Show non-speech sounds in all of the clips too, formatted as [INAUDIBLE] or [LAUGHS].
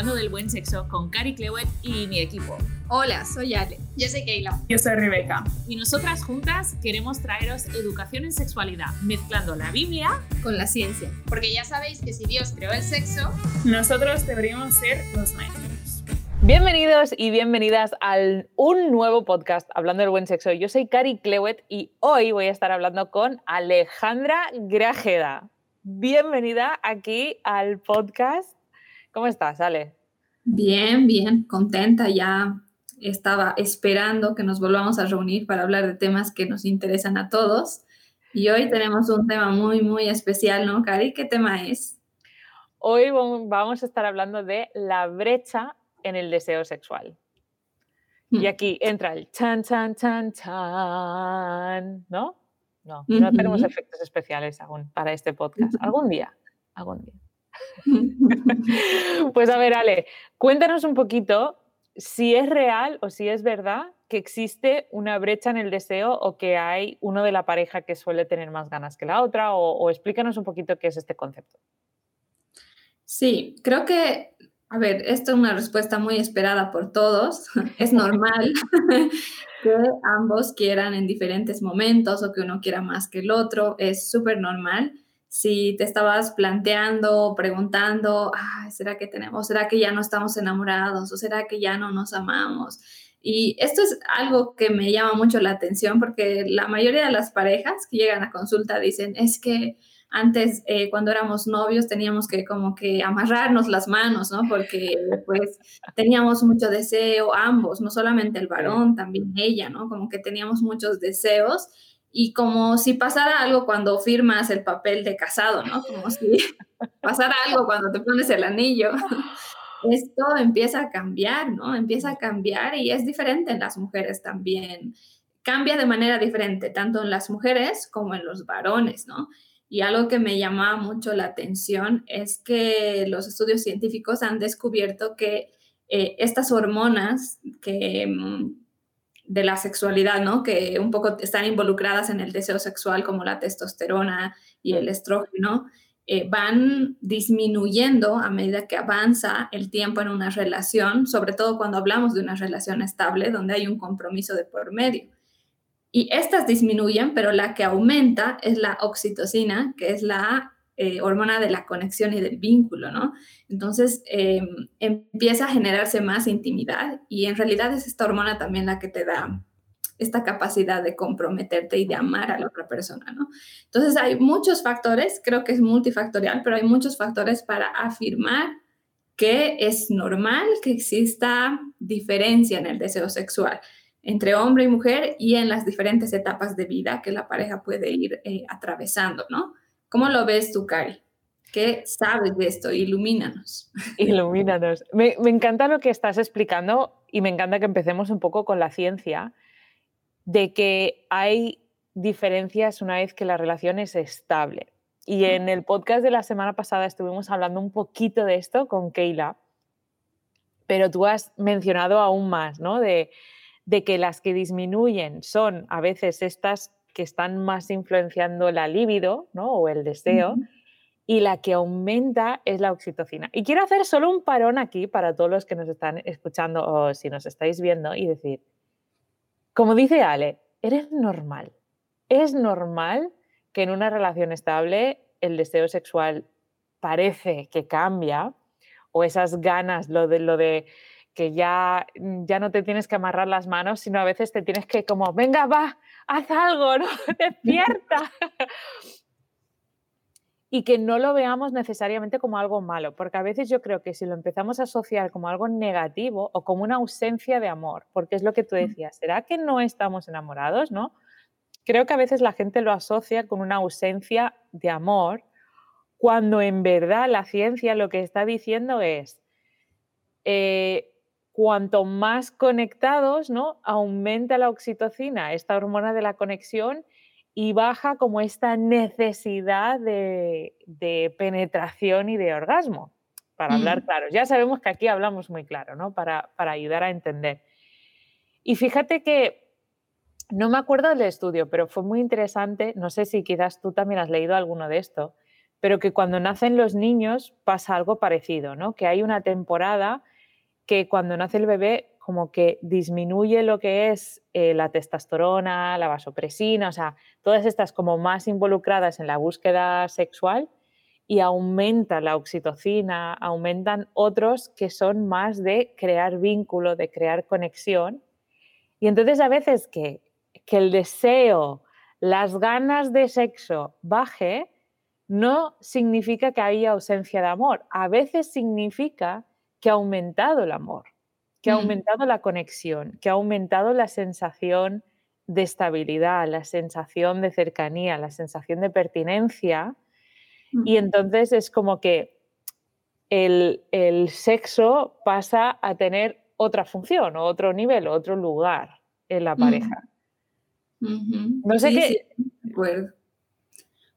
Hablando del Buen Sexo con Cari Clewett y mi equipo. Hola, soy Ale. Yo soy Keila. Yo soy Rebeca. Y nosotras juntas queremos traeros educación en sexualidad, mezclando la Biblia con la ciencia. Porque ya sabéis que si Dios creó el sexo, nosotros deberíamos ser los maestros. Bienvenidos y bienvenidas a un nuevo podcast Hablando del Buen Sexo. Yo soy Cari Clewett y hoy voy a estar hablando con Alejandra Grajeda. Bienvenida aquí al podcast ¿Cómo estás, Ale? Bien, bien, contenta. Ya estaba esperando que nos volvamos a reunir para hablar de temas que nos interesan a todos. Y hoy tenemos un tema muy, muy especial, ¿no, Cari? ¿Qué tema es? Hoy vamos a estar hablando de la brecha en el deseo sexual. Y hmm. aquí entra el chan, chan, chan, chan, ¿no? No, no tenemos efectos especiales aún para este podcast. Algún día, algún día. [LAUGHS] pues a ver, Ale, cuéntanos un poquito si es real o si es verdad que existe una brecha en el deseo o que hay uno de la pareja que suele tener más ganas que la otra o, explícanos un poquito qué es este concepto. Sí, creo que, a ver, esto es una respuesta muy esperada por todos. [LAUGHS] Es normal [LAUGHS] que ambos quieran en diferentes momentos o que uno quiera más que el otro. Es súper normal si te estabas planteando, preguntando, ¿será que tenemos, será que ya no estamos enamorados o será que ya no nos amamos? Y esto es algo que me llama mucho la atención porque la mayoría de las parejas que llegan a consulta dicen, es que antes eh, cuando éramos novios teníamos que como que amarrarnos las manos, ¿no? Porque pues teníamos mucho deseo ambos, no solamente el varón, también ella, ¿no? Como que teníamos muchos deseos y como si pasara algo cuando firmas el papel de casado, ¿no? Como si [LAUGHS] pasara algo cuando te pones el anillo. [LAUGHS] Esto empieza a cambiar, ¿no? Empieza a cambiar y es diferente en las mujeres también. Cambia de manera diferente, tanto en las mujeres como en los varones, ¿no? Y algo que me llama mucho la atención es que los estudios científicos han descubierto que eh, estas hormonas que mm, de la sexualidad, ¿no? Que un poco están involucradas en el deseo sexual, como la testosterona y el estrógeno, eh, van disminuyendo a medida que avanza el tiempo en una relación, sobre todo cuando hablamos de una relación estable, donde hay un compromiso de por medio. Y estas disminuyen, pero la que aumenta es la oxitocina, que es la eh, hormona de la conexión y del vínculo, ¿no? Entonces em, empieza a generarse más intimidad y en realidad es esta hormona también la que te da esta capacidad de comprometerte y de amar a la otra persona, ¿no? Entonces hay muchos factores, creo que es multifactorial, pero hay muchos factores para afirmar que es normal que exista diferencia en el deseo sexual entre hombre y mujer y en las diferentes etapas de vida que la pareja puede ir eh, atravesando, ¿no? ¿Cómo lo ves tú, Cari? ¿Qué sabes de esto? Ilumínanos. Ilumínanos. Me, me, encanta lo que estás explicando y me encanta que empecemos un poco con la ciencia de que hay diferencias una vez que la relación es estable. Y en el podcast de la semana pasada estuvimos hablando un poquito de esto con Keila, pero tú has mencionado aún más, ¿no? De, de que las que disminuyen son a veces estas que están más influenciando la libido ¿no? o el deseo. Y la que aumenta es la oxitocina. Y quiero hacer solo un parón aquí para todos los que nos están escuchando o si nos estáis viendo y decir, como dice Ale, eres normal. Es normal que en una relación estable el deseo sexual parece que cambia o esas ganas, lo de, lo de que ya, ya no te tienes que amarrar las manos, sino a veces te tienes que como, venga, va, haz algo, ¿no? [LAUGHS] Despierta. y que no lo veamos necesariamente como algo malo, porque a veces yo creo que si lo empezamos a asociar como algo negativo o como una ausencia de amor, porque es lo que tú decías, ¿será que no estamos enamorados, no? Creo que a veces la gente lo asocia con una ausencia de amor, cuando en verdad la ciencia lo que está diciendo es, eh, cuanto más conectados, ¿no? Aumenta la oxitocina, esta hormona de la conexión, y baja como esta necesidad de, penetración y de orgasmo, para hablar claro. Ya sabemos que aquí hablamos muy claro, ¿no? Para, para ayudar a entender. Y fíjate que no me acuerdo del estudio, pero fue muy interesante, no sé si quizás tú también has leído alguno de esto, pero que cuando nacen los niños pasa algo parecido, ¿no? Que hay una temporada que cuando nace el bebé como que disminuye lo que es eh, la testosterona, la vasopresina, o sea, todas estas como más involucradas en la búsqueda sexual y aumenta la oxitocina, aumentan otros que son más de crear vínculo, de crear conexión. Y entonces a veces que, que el deseo, las ganas de sexo baje, no significa que haya ausencia de amor. A veces significa que ha aumentado el amor, que ha mm. aumentado la conexión, que ha aumentado la sensación de estabilidad, la sensación de cercanía, la sensación de pertinencia. Y entonces es como que el, sexo pasa a tener otra función, otro nivel, otro lugar en la pareja. No sé qué.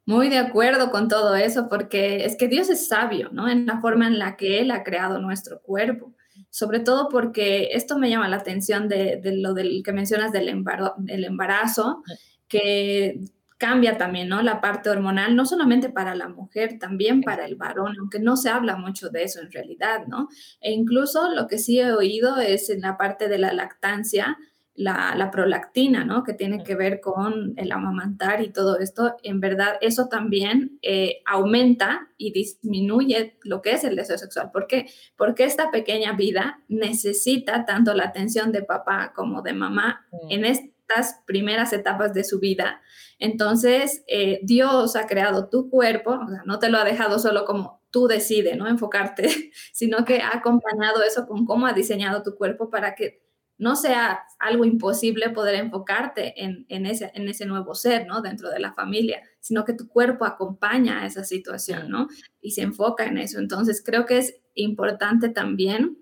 Muy de acuerdo con todo eso, porque es que Dios es sabio, ¿no? En la forma en la que Él ha creado nuestro cuerpo. Sobre todo porque esto me llama la atención de, lo del que mencionas del embarazo, que cambia también, ¿no? La parte hormonal, no solamente para la mujer, también para el varón, aunque no se habla mucho de eso en realidad, ¿no? E incluso lo que sí he oído es en la parte de la lactancia, la, prolactina, ¿no? Que tiene que ver con el amamantar y todo esto, en verdad eso también eh, aumenta y disminuye lo que es el deseo sexual. ¿Por qué? Porque esta pequeña vida necesita tanto la atención de papá como de mamá en estas primeras etapas de su vida. Entonces, eh, Dios ha creado tu cuerpo, o sea, no te lo ha dejado solo como tú decides, ¿no? Enfocarte, [LAUGHS] sino que ha acompañado eso con cómo ha diseñado tu cuerpo para que no sea algo imposible poder enfocarte en, ese, en ese nuevo ser, ¿no? Dentro de la familia, sino que tu cuerpo acompaña a esa situación, ¿no? Y se enfoca en eso. Entonces, creo que es importante también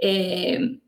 eh,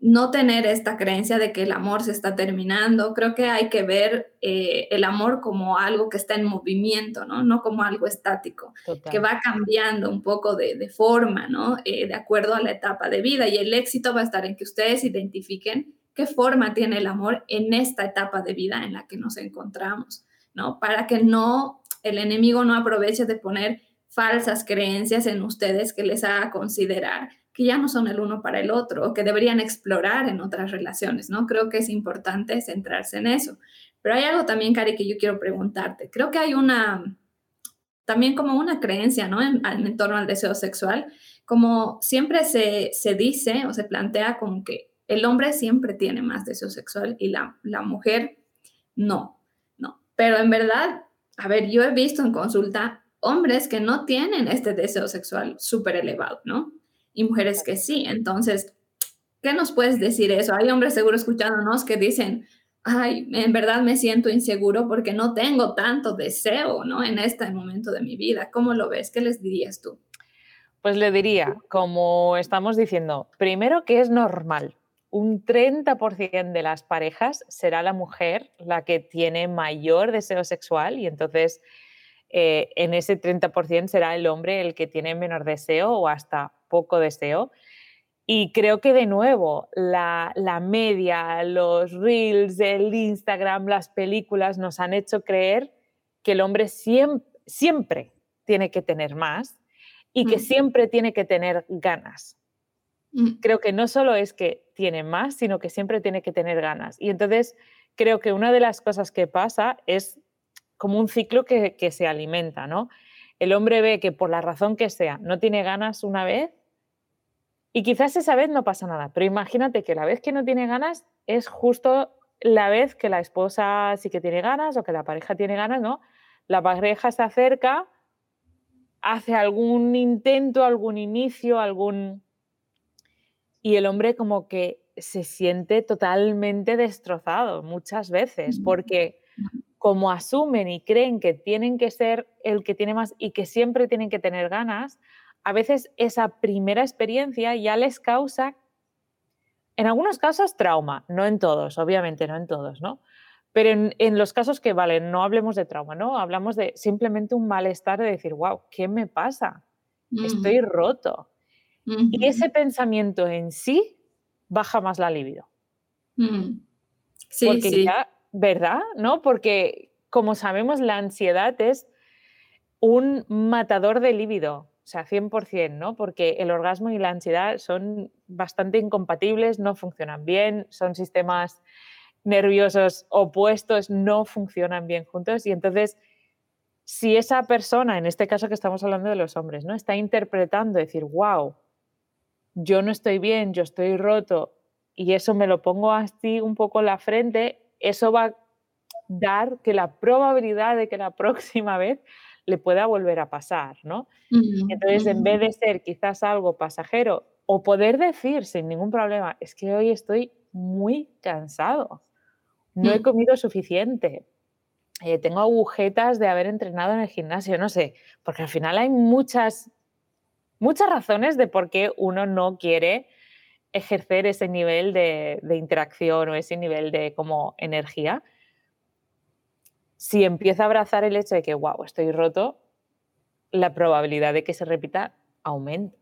no tener esta creencia de que el amor se está terminando. Creo que hay que ver eh, el amor como algo que está en movimiento, ¿no? No como algo estático, que va cambiando un poco de, forma, ¿no? Eh, de acuerdo a la etapa de vida. Y el éxito va a estar en que ustedes identifiquen qué forma tiene el amor en esta etapa de vida en la que nos encontramos, ¿no? Para que no, el enemigo no aproveche de poner falsas creencias en ustedes que les haga considerar que ya no son el uno para el otro o que deberían explorar en otras relaciones, ¿no? Creo que es importante centrarse en eso. Pero hay algo también, Cari, que yo quiero preguntarte. Creo que hay una, también como una creencia, ¿no? En, en torno al deseo sexual, como siempre se, se, dice o se plantea como que el hombre siempre tiene más deseo sexual y la, la mujer no, no. Pero en verdad, a ver, yo he visto en consulta hombres que no tienen este deseo sexual súper elevado, ¿no? Y mujeres que sí. Entonces, ¿qué nos puedes decir eso? Hay hombres seguro escuchándonos que dicen, ay, en verdad me siento inseguro porque no tengo tanto deseo, ¿no? En este momento de mi vida. ¿Cómo lo ves? ¿Qué les dirías tú? Pues le diría, como estamos diciendo, primero que es normal. Un 30% de las parejas será la mujer la que tiene mayor deseo sexual y entonces eh, en ese 30% será el hombre el que tiene menor deseo o hasta poco deseo. Y creo que de nuevo la, media, los reels, el Instagram, las películas nos han hecho creer que el hombre siempre, siempre tiene que tener más y que mm. siempre tiene que tener ganas. Mm. Creo que no solo es que tiene más, sino que siempre tiene que tener ganas. Y entonces creo que una de las cosas que pasa es como un ciclo que, que se alimenta, ¿no? El hombre ve que por la razón que sea no tiene ganas una vez y quizás esa vez no pasa nada, pero imagínate que la vez que no tiene ganas es justo la vez que la esposa sí que tiene ganas o que la pareja tiene ganas, ¿no? La pareja se acerca, hace algún intento, algún inicio, algún... Y el hombre como que se siente totalmente destrozado muchas veces, porque como asumen y creen que tienen que ser el que tiene más y que siempre tienen que tener ganas, a veces esa primera experiencia ya les causa, en algunos casos, trauma, no en todos, obviamente no en todos, ¿no? Pero en, los casos que, vale, no hablemos de trauma, ¿no? Hablamos de simplemente un malestar de decir, wow, ¿qué me pasa? Estoy roto. Y ese pensamiento en sí baja más la libido. Sí, Porque ya, ¿verdad? ¿No? Porque como sabemos, la ansiedad es un matador de líbido, o sea, 100%, ¿no? Porque el orgasmo y la ansiedad son bastante incompatibles, no funcionan bien, son sistemas nerviosos opuestos, no funcionan bien juntos y entonces si esa persona, en este caso que estamos hablando de los hombres, ¿no? Está interpretando, decir, wow, yo no estoy bien, yo estoy roto, y eso me lo pongo así un poco en la frente, eso va a dar que la probabilidad de que la próxima vez le pueda volver a pasar, ¿no? Entonces, en vez de ser quizás algo pasajero o poder decir sin ningún problema, es que hoy estoy muy cansado, no he mm. comido suficiente, eh, tengo agujetas de haber entrenado en el gimnasio, no sé, porque al final hay muchas, muchas razones de por qué uno no quiere ejercer ese nivel de, interacción o ese nivel de como energía, si empieza a abrazar el hecho de que, wow, estoy roto, la probabilidad de que se repita aumenta.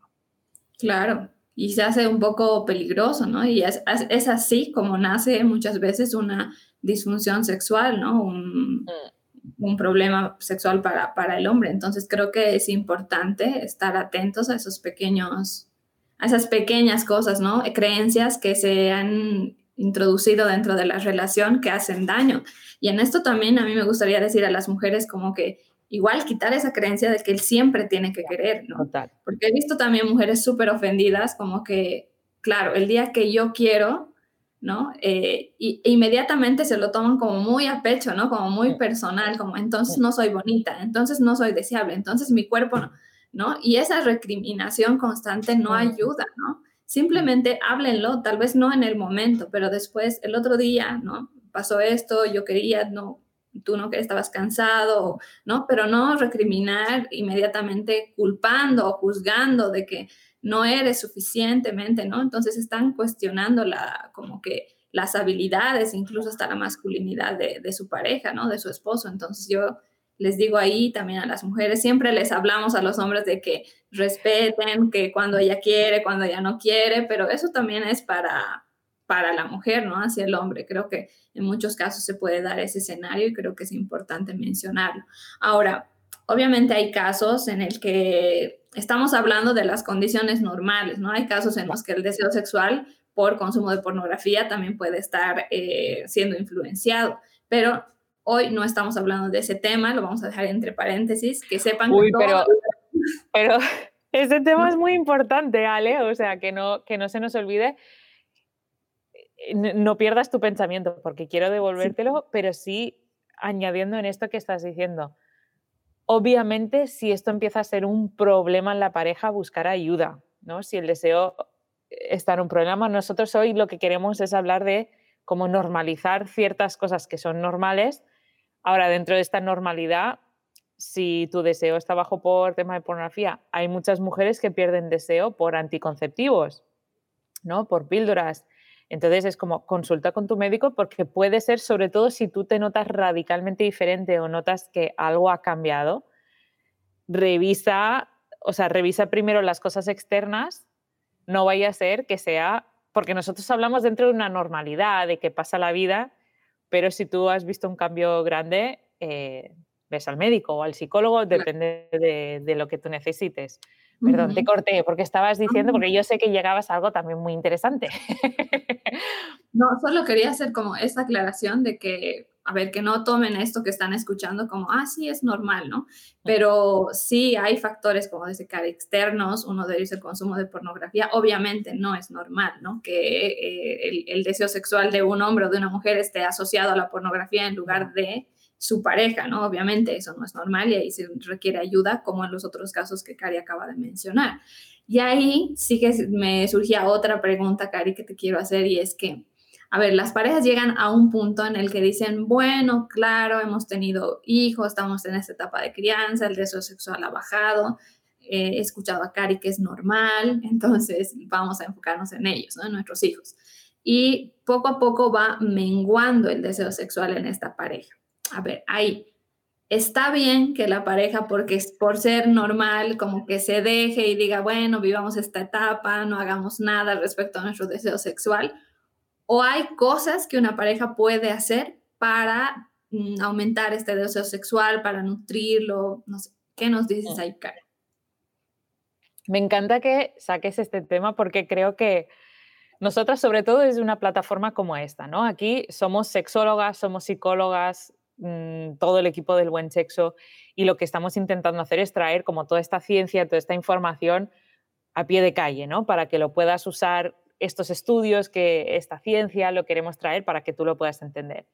Claro, y se hace un poco peligroso, ¿no? Y es, es así como nace muchas veces una disfunción sexual, ¿no? Un, mm. un problema sexual para, para el hombre. Entonces creo que es importante estar atentos a esos pequeños a esas pequeñas cosas, ¿no? Creencias que se han introducido dentro de la relación que hacen daño. Y en esto también a mí me gustaría decir a las mujeres como que igual quitar esa creencia de que él siempre tiene que querer, ¿no? Porque he visto también mujeres súper ofendidas como que, claro, el día que yo quiero, ¿no? Eh, y, inmediatamente se lo toman como muy a pecho, ¿no? Como muy personal, como entonces no soy bonita, entonces no soy deseable, entonces mi cuerpo no. ¿No? Y esa recriminación constante no ayuda, ¿no? Simplemente háblenlo, tal vez no en el momento, pero después, el otro día, ¿no? Pasó esto, yo quería, no, tú no que estabas cansado, ¿no? Pero no recriminar inmediatamente culpando o juzgando de que no eres suficientemente, ¿no? Entonces están cuestionando la, como que las habilidades, incluso hasta la masculinidad de, de su pareja, ¿no? De su esposo. Entonces yo les digo ahí también a las mujeres, siempre les hablamos a los hombres de que respeten, que cuando ella quiere, cuando ella no quiere, pero eso también es para, para la mujer, ¿no? Hacia el hombre. Creo que en muchos casos se puede dar ese escenario y creo que es importante mencionarlo. Ahora, obviamente hay casos en el que estamos hablando de las condiciones normales, ¿no? Hay casos en los que el deseo sexual por consumo de pornografía también puede estar eh, siendo influenciado, pero Hoy no estamos hablando de ese tema, lo vamos a dejar entre paréntesis, que sepan Uy, pero, pero [LAUGHS] ese tema es muy importante, Ale, o sea, que no, que no se nos olvide. No pierdas tu pensamiento, porque quiero devolvértelo, pero sí añadiendo en esto que estás diciendo. Obviamente, si esto empieza a ser un problema en la pareja, buscar ayuda, ¿no? Si el deseo está en un problema, nosotros hoy lo que queremos es hablar de cómo normalizar ciertas cosas que son normales Ahora, dentro de esta normalidad, si tu deseo está bajo por tema de pornografía, hay muchas mujeres que pierden deseo por anticonceptivos, ¿no? Por píldoras. Entonces es como consulta con tu médico porque puede ser, sobre todo si tú te notas radicalmente diferente o notas que algo ha cambiado, revisa, o sea, revisa primero las cosas externas, no vaya a ser que sea, porque nosotros hablamos dentro de una normalidad, de que pasa la vida pero si tú has visto un cambio grande, eh, ves al médico o al psicólogo, depende de, lo que tú necesites. Perdón, te corté porque estabas diciendo, porque yo sé que llegabas a algo también muy interesante. no, solo quería hacer como esta aclaración de que a ver, que no tomen esto que están escuchando como, ah, sí, es normal, ¿no? Pero sí hay factores, como dice Cari, externos, uno de ellos el consumo de pornografía, obviamente no es normal, ¿no? Que eh, el, deseo sexual de un hombre o de una mujer esté asociado a la pornografía en lugar de su pareja, ¿no? Obviamente eso no es normal y ahí se requiere ayuda, como en los otros casos que Cari acaba de mencionar. Y ahí sí que me surgía otra pregunta, Cari, que te quiero hacer y es que, a ver, las parejas llegan a un punto en el que dicen, bueno, claro, hemos tenido hijos, estamos en esta etapa de crianza, el deseo sexual ha bajado, eh, he escuchado a Cari que es normal, [LAUGHS] entonces vamos a enfocarnos en ellos, en nuestros hijos. Y poco a poco va menguando el deseo sexual en esta pareja. A ver, ahí está bien que la pareja, porque es por ser normal, como que se deje y diga, bueno, vivamos esta etapa, no hagamos nada respecto a nuestro deseo sexual, o hay cosas que una pareja puede hacer para mm, aumentar este deseo sexual, para nutrirlo, no sé. ¿Qué nos dices ahí, Karen? Me encanta que saques este tema porque creo que nosotras, sobre todo desde una plataforma como esta, ¿no? Aquí somos sexólogas, somos psicólogas, mm, todo el equipo del buen sexo y lo que estamos intentando hacer es traer como toda esta ciencia, toda esta información a pie de calle, ¿no? Para que lo puedas usar estos estudios, que esta ciencia lo queremos traer para que tú lo puedas entender.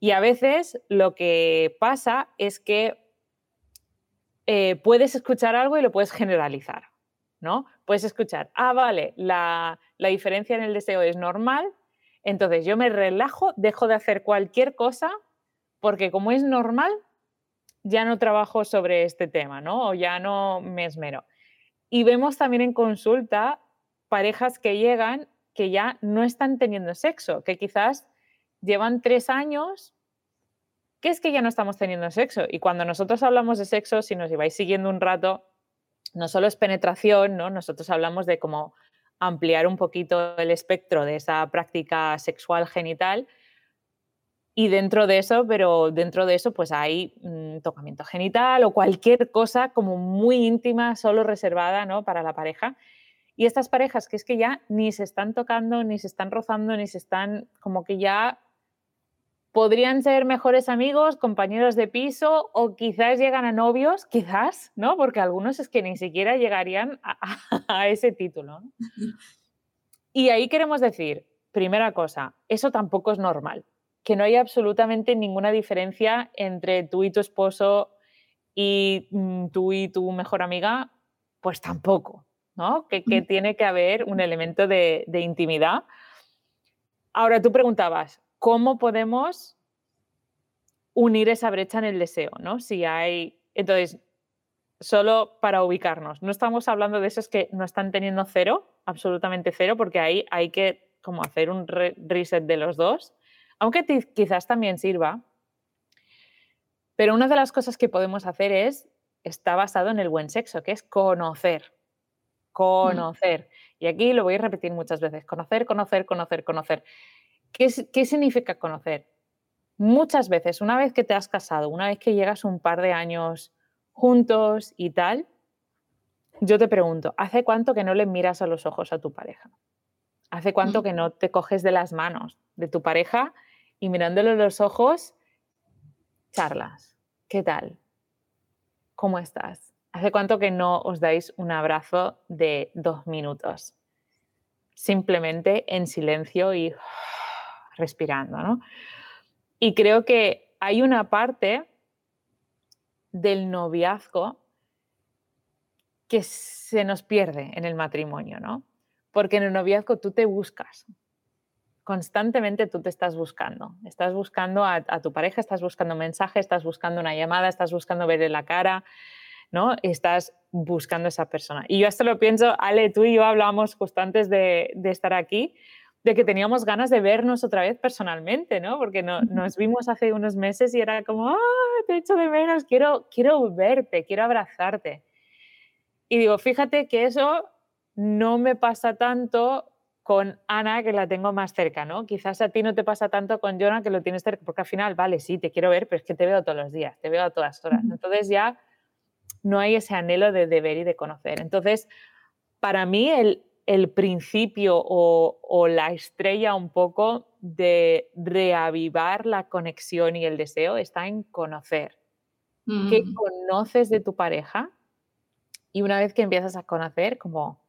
Y a veces lo que pasa es que eh, puedes escuchar algo y lo puedes generalizar, ¿no? Puedes escuchar, ah, vale, la, la diferencia en el deseo es normal, entonces yo me relajo, dejo de hacer cualquier cosa, porque como es normal, ya no trabajo sobre este tema, ¿no? O ya no me esmero. Y vemos también en consulta parejas que llegan que ya no están teniendo sexo, que quizás llevan tres años, que es que ya no estamos teniendo sexo. Y cuando nosotros hablamos de sexo, si nos lleváis siguiendo un rato, no solo es penetración, ¿no? Nosotros hablamos de cómo ampliar un poquito el espectro de esa práctica sexual genital. Y dentro de eso, pero dentro de eso, pues hay mm, tocamiento genital o cualquier cosa como muy íntima, solo reservada ¿no? para la pareja. Y estas parejas que es que ya ni se están tocando, ni se están rozando, ni se están, como que ya podrían ser mejores amigos, compañeros de piso o quizás llegan a novios, quizás, ¿no? Porque algunos es que ni siquiera llegarían a, [LAUGHS] ese título. Y ahí queremos decir, primera cosa, eso tampoco es normal, que no hay absolutamente ninguna diferencia entre tú y tu esposo y mm, tú y tu mejor amiga, pues tampoco. Que, tiene que haber un elemento de, intimidad. Ahora tú preguntabas, ¿cómo podemos unir esa brecha en el deseo? ¿no? Si hay. Entonces, solo para ubicarnos, no estamos hablando de esos que no están teniendo cero, absolutamente cero, porque ahí hay que como hacer un reset de los dos, aunque quizás también sirva. Pero una de las cosas que podemos hacer es, está basado en el buen sexo, que es conocer. Mm. Conocer. Y aquí lo voy a repetir muchas veces. Conocer, conocer, conocer, conocer. ¿Qué, ¿Qué, significa conocer? Muchas veces, una vez que te has casado, una vez que llegas un par de años juntos y tal, yo te pregunto, ¿hace cuánto que no le miras a los ojos a tu pareja? ¿Hace cuánto que no te coges de las manos de tu pareja y mirándole los ojos, charlas? ¿Qué tal? ¿Cómo estás? ¿Hace cuánto que no os dais un abrazo de dos minutos? Simplemente en silencio y [SIGHS] respirando, ¿no? Y creo que hay una parte del noviazgo que se nos pierde en el matrimonio, ¿no? Porque en el noviazgo tú te buscas, constantemente tú te estás buscando. Estás buscando a, tu pareja, estás buscando mensajes, estás buscando una llamada, estás buscando verle la cara, ¿no? Estás buscando esa persona. Y yo esto lo pienso, Ale, tú y yo hablábamos justo antes de, estar aquí, de que teníamos ganas de vernos otra vez personalmente, ¿no? Porque nos vimos hace unos meses y era como, ah, te echo de menos, quiero, quiero verte, quiero abrazarte. Y digo, fíjate que eso no me pasa tanto con Ana, que la tengo más cerca, ¿no? Quizás a ti no te pasa tanto con Jonah, que lo tienes cerca, porque al final, vale, sí, te quiero ver, pero es que te veo todos los días, te veo a todas horas. Entonces ya no hay ese anhelo de deber y de conocer. Entonces, para mí el, principio o, la estrella un poco de reavivar la conexión y el deseo está en conocer. ¿Qué mm. conoces de tu pareja? Y una vez que empiezas a conocer, como,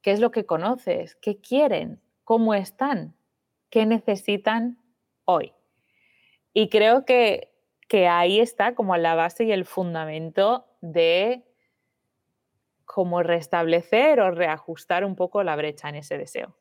¿qué es lo que conoces? ¿Qué quieren? ¿Cómo están? ¿Qué necesitan hoy? Y creo que, que ahí está como la base y el fundamento de cómo restablecer o reajustar un poco la brecha en ese deseo.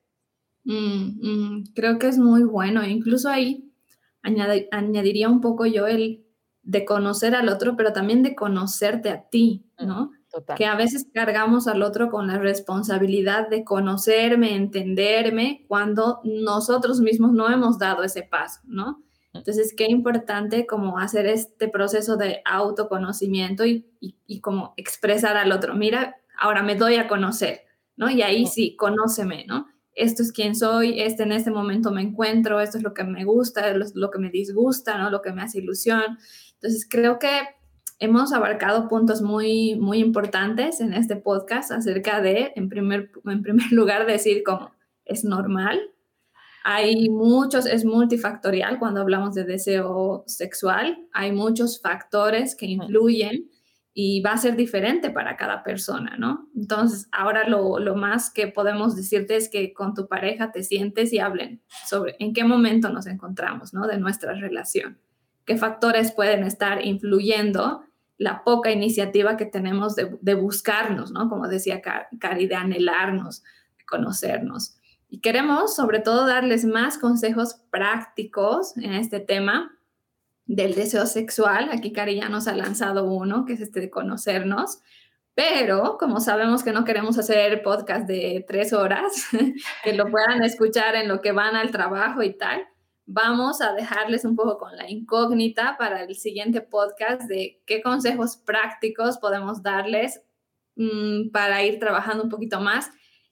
Mm, mm, creo que es muy bueno. Incluso ahí añadiría un poco yo el de conocer al otro, pero también de conocerte a ti, ¿no? Que a veces cargamos al otro con la responsabilidad de conocerme, entenderme, cuando nosotros mismos no hemos dado ese paso, ¿no? Entonces, qué importante como hacer este proceso de autoconocimiento y, y, como expresar al otro, mira, ahora me doy a conocer, ¿no? Y ahí sí, conóceme, ¿no? Esto es quién soy, este en este momento me encuentro, esto es lo que me gusta, lo, lo que me disgusta, ¿no? Lo que me hace ilusión. Entonces, creo que hemos abarcado puntos muy, muy importantes en este podcast acerca de, en primer, en primer [LAUGHS] lugar, decir cómo es normal. Hay muchos, es multifactorial cuando hablamos de deseo sexual. Hay muchos factores que influyen y va a ser diferente para cada persona, ¿no? Entonces, ahora lo, lo, más que podemos decirte es que con tu pareja te sientes y hablen sobre en qué momento nos encontramos, ¿no? De nuestra relación. ¿Qué factores pueden estar influyendo la poca iniciativa que tenemos de, de buscarnos, ¿no? Como decía Cari, de anhelarnos, de conocernos. Y queremos, sobre todo, darles más consejos prácticos en este tema del deseo sexual. Aquí Cari ya nos ha lanzado uno, que es este de conocernos. Pero como sabemos que no queremos hacer podcast de tres horas, [LAUGHS] que lo puedan escuchar en lo que van al trabajo y tal, vamos a dejarles un poco con la incógnita para el siguiente podcast de qué consejos prácticos podemos darles mmm, para ir trabajando un poquito más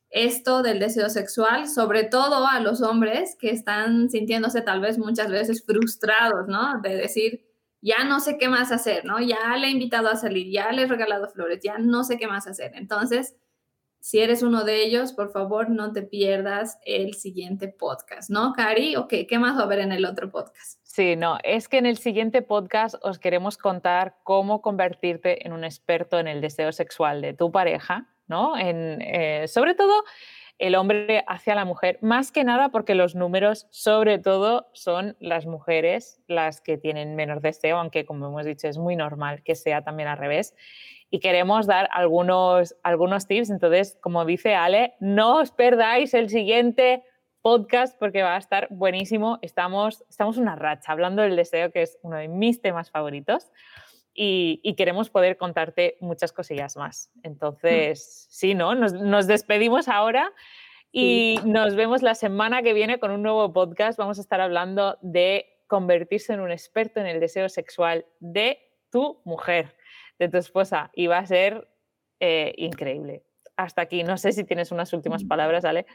esto del deseo sexual, sobre todo a los hombres que están sintiéndose tal vez muchas veces frustrados, ¿no? De decir, ya no sé qué más hacer, ¿no? Ya le he invitado a salir, ya le he regalado flores, ya no sé qué más hacer. Entonces, si eres uno de ellos, por favor, no te pierdas el siguiente podcast, ¿no, Cari? Ok, ¿qué más va a haber en el otro podcast? Sí, no, es que en el siguiente podcast os queremos contar cómo convertirte en un experto en el deseo sexual de tu pareja ¿no? En, eh, sobre todo el hombre hacia la mujer, más que nada porque los números, sobre todo, son las mujeres las que tienen menos deseo, aunque como hemos dicho es muy normal que sea también al revés. Y queremos dar algunos, algunos tips, entonces, como dice Ale, no os perdáis el siguiente podcast porque va a estar buenísimo. Estamos, estamos una racha hablando del deseo, que es uno de mis temas favoritos y, queremos poder contarte muchas cosillas más. Mm. Entonces, sí, ¿no? Nos, despedimos ahora y nos vemos la semana que viene con un nuevo podcast. Vamos a estar hablando de convertirse en un experto en el deseo sexual de tu mujer, de tu esposa, y va a ser eh, increíble. Hasta aquí, no sé si tienes unas últimas mm. palabras, Ale.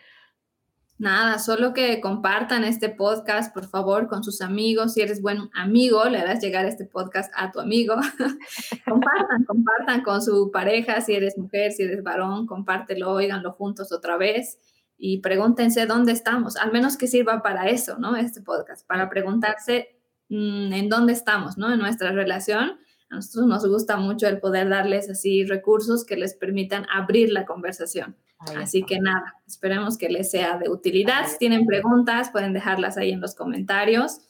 Nada, solo que compartan este podcast, por favor, con sus amigos. Si eres buen amigo, le harás llegar este podcast a tu amigo. [LAUGHS] compartan, compartan con su pareja. Si eres mujer, si eres varón, compártelo, oiganlo juntos otra vez y pregúntense dónde estamos. Al menos que sirva para eso, ¿no? Este podcast, para preguntarse mm, en dónde estamos, ¿no? En nuestra relación. A nosotros nos gusta mucho el poder darles así recursos que les permitan abrir la conversación. Así que nada, esperemos que les sea de utilidad. Si tienen preguntas, pueden dejarlas ahí en los comentarios.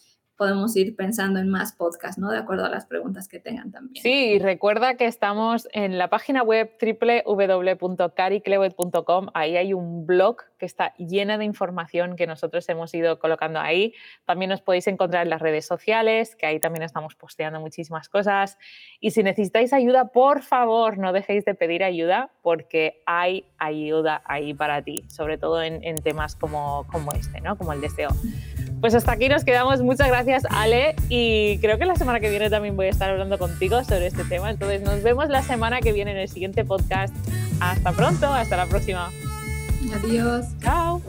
Podemos ir pensando en más podcasts, ¿no? De acuerdo a las preguntas que tengan también. Sí, recuerda que estamos en la página web www.cariclewet.com. Ahí hay un blog que está llena de información que nosotros hemos ido colocando ahí. También nos podéis encontrar en las redes sociales, que ahí también estamos posteando muchísimas cosas. Y si necesitáis ayuda, por favor, no dejéis de pedir ayuda porque hay ayuda ahí para ti, sobre todo en, en temas como, como este, ¿no? como el deseo. Pues hasta aquí nos quedamos. Muchas gracias, Ale. Y creo que la semana que viene también voy a estar hablando contigo sobre este tema. Entonces nos vemos la semana que viene en el siguiente podcast. Hasta pronto, hasta la próxima. Adiós. Chao.